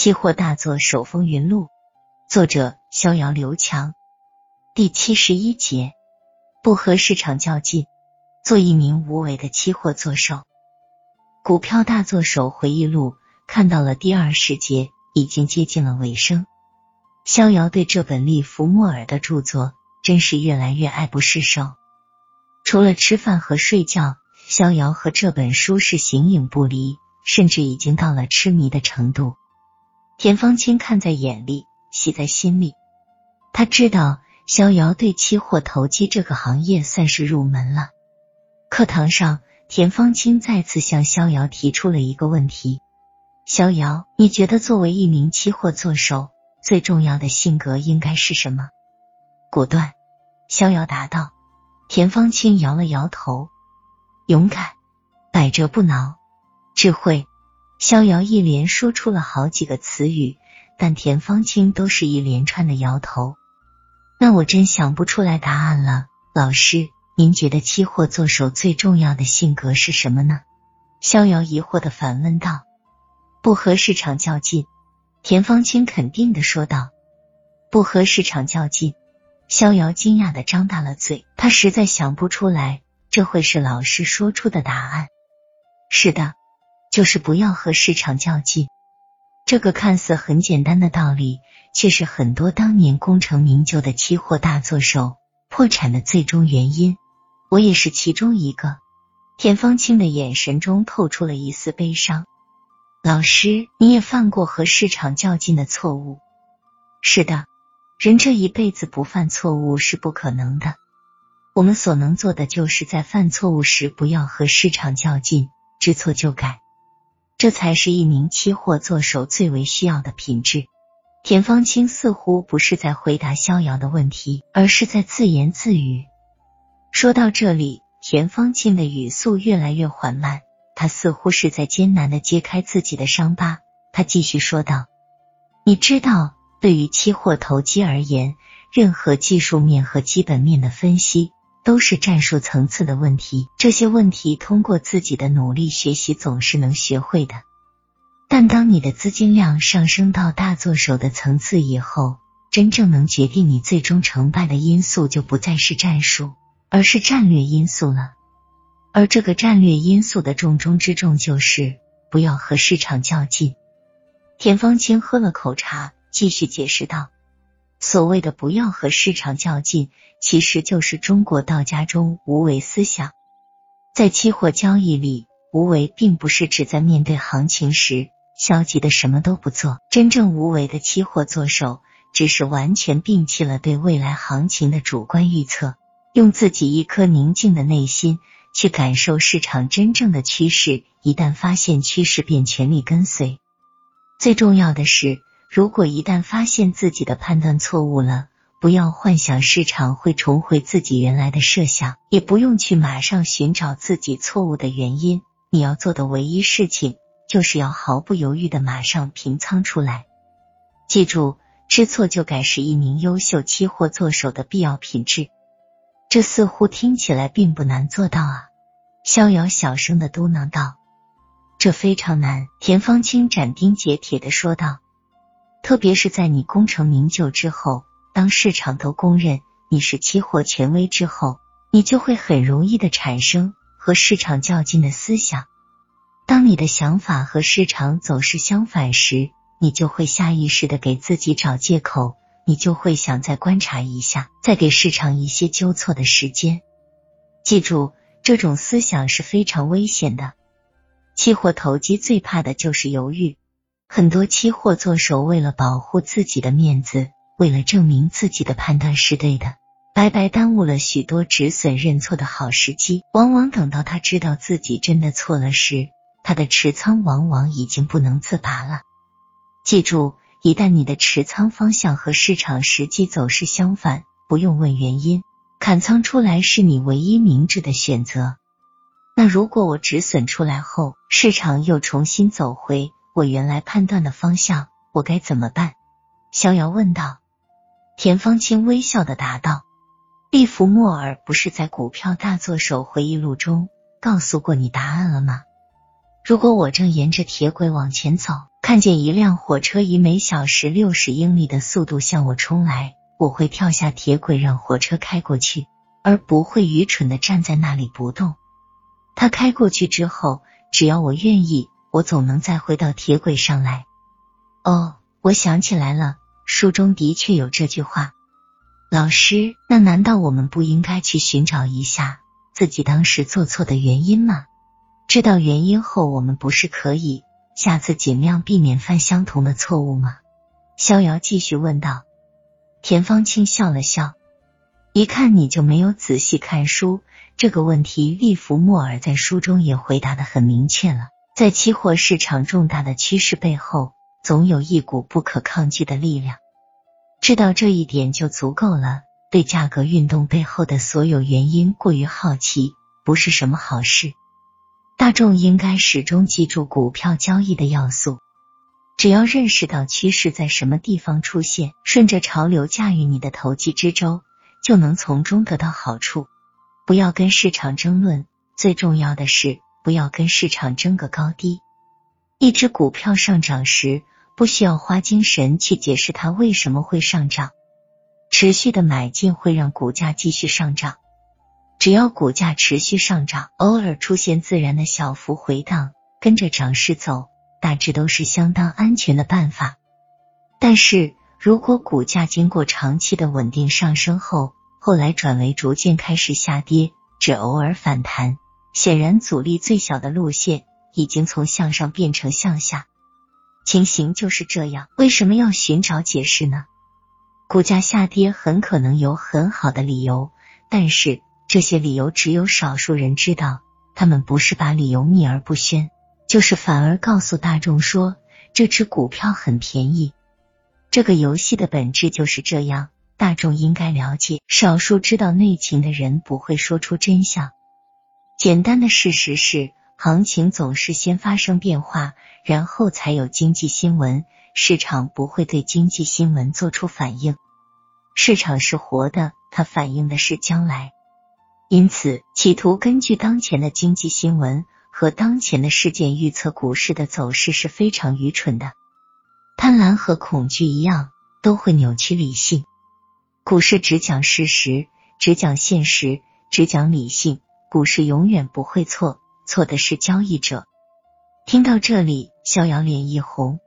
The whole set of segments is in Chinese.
期货大作手风云录，作者逍遥刘强，第七十一节，不和市场较劲，做一名无为的期货作手。股票大作手回忆录看到了第二十节，已经接近了尾声。逍遥对这本利弗莫尔的著作真是越来越爱不释手。除了吃饭和睡觉，逍遥和这本书是形影不离，甚至已经到了痴迷的程度。田方清看在眼里，喜在心里。他知道逍遥对期货投机这个行业算是入门了。课堂上，田方清再次向逍遥提出了一个问题：逍遥，你觉得作为一名期货作手，最重要的性格应该是什么？果断，逍遥答道。田方清摇了摇头，勇敢、百折不挠、智慧。逍遥一连说出了好几个词语，但田方清都是一连串的摇头。那我真想不出来答案了。老师，您觉得期货做手最重要的性格是什么呢？逍遥疑惑的反问道。不和市场较劲。田方清肯定的说道。不和市场较劲。逍遥惊讶的张大了嘴，他实在想不出来这会是老师说出的答案。是的，就是不要和市场较劲。这个看似很简单的道理，却是很多当年功成名就的期货大作手破产的最终原因。我也是其中一个。田方清的眼神中透出了一丝悲伤。老师，你也犯过和市场较劲的错误。是的。人这一辈子不犯错误是不可能的。我们所能做的，就是在犯错误时不要和市场较劲，知错就改，这才是一名期货作手最为需要的品质。田方清似乎不是在回答逍遥的问题，而是在自言自语。说到这里，田方清的语速越来越缓慢，他似乎是在艰难的揭开自己的伤疤。他继续说道：“你知道。”对于期货投机而言，任何技术面和基本面的分析都是战术层次的问题。这些问题通过自己的努力学习总是能学会的。但当你的资金量上升到大作手的层次以后，真正能决定你最终成败的因素就不再是战术，而是战略因素了。而这个战略因素的重中之重就是不要和市场较劲。田方清喝了口茶。继续解释道：“所谓的不要和市场较劲，其实就是中国道家中无为思想。在期货交易里，无为并不是指在面对行情时消极的什么都不做。真正无为的期货做手，只是完全摒弃了对未来行情的主观预测，用自己一颗宁静的内心去感受市场真正的趋势。一旦发现趋势，便全力跟随。最重要的是。”如果一旦发现自己的判断错误了，不要幻想市场会重回自己原来的设想，也不用去马上寻找自己错误的原因。你要做的唯一事情，就是要毫不犹豫的马上平仓出来。记住，知错就改是一名优秀期货做手的必要品质。这似乎听起来并不难做到啊！逍遥小声的嘟囔道：“这非常难。”田方清斩钉截铁的说道。特别是在你功成名就之后，当市场都公认你是期货权威之后，你就会很容易的产生和市场较劲的思想。当你的想法和市场走势相反时，你就会下意识的给自己找借口，你就会想再观察一下，再给市场一些纠错的时间。记住，这种思想是非常危险的。期货投机最怕的就是犹豫。很多期货做手为了保护自己的面子，为了证明自己的判断是对的，白白耽误了许多止损认错的好时机。往往等到他知道自己真的错了时，他的持仓往往已经不能自拔了。记住，一旦你的持仓方向和市场实际走势相反，不用问原因，砍仓出来是你唯一明智的选择。那如果我止损出来后，市场又重新走回？我原来判断的方向，我该怎么办？逍遥问道。田方清微笑的答道：“利弗莫尔不是在《股票大作手回忆录》中告诉过你答案了吗？如果我正沿着铁轨往前走，看见一辆火车以每小时六十英里的速度向我冲来，我会跳下铁轨让火车开过去，而不会愚蠢的站在那里不动。他开过去之后，只要我愿意，我总能再回到铁轨上来。哦，我想起来了，书中的确有这句话。老师，那难道我们不应该去寻找一下自己当时做错的原因吗？知道原因后，我们不是可以下次尽量避免犯相同的错误吗？逍遥继续问道。田芳清笑了笑，一看你就没有仔细看书。这个问题，利弗莫尔在书中也回答的很明确了。在期货市场重大的趋势背后，总有一股不可抗拒的力量。知道这一点就足够了。对价格运动背后的所有原因过于好奇，不是什么好事。大众应该始终记住股票交易的要素。只要认识到趋势在什么地方出现，顺着潮流驾驭你的投机之舟，就能从中得到好处。不要跟市场争论，最重要的是不要跟市场争个高低。一只股票上涨时。不需要花精神去解释它为什么会上涨，持续的买进会让股价继续上涨。只要股价持续上涨，偶尔出现自然的小幅回荡，跟着涨势走，大致都是相当安全的办法。但是如果股价经过长期的稳定上升后，后来转为逐渐开始下跌，只偶尔反弹，显然阻力最小的路线已经从向上变成向下。情形就是这样，为什么要寻找解释呢？股价下跌很可能有很好的理由，但是这些理由只有少数人知道。他们不是把理由秘而不宣，就是反而告诉大众说这只股票很便宜。这个游戏的本质就是这样，大众应该了解。少数知道内情的人不会说出真相。简单的事实是。行情总是先发生变化，然后才有经济新闻。市场不会对经济新闻做出反应，市场是活的，它反映的是将来。因此，企图根据当前的经济新闻和当前的事件预测股市的走势是非常愚蠢的。贪婪和恐惧一样，都会扭曲理性。股市只讲事实，只讲现实，只讲理性，股市永远不会错。错的是交易者。听到这里，逍遥脸一红。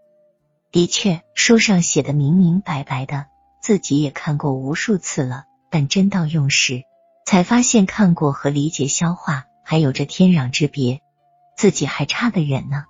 的确，书上写的明明白白的，自己也看过无数次了。但真到用时，才发现看过和理解消化还有着天壤之别，自己还差得远呢。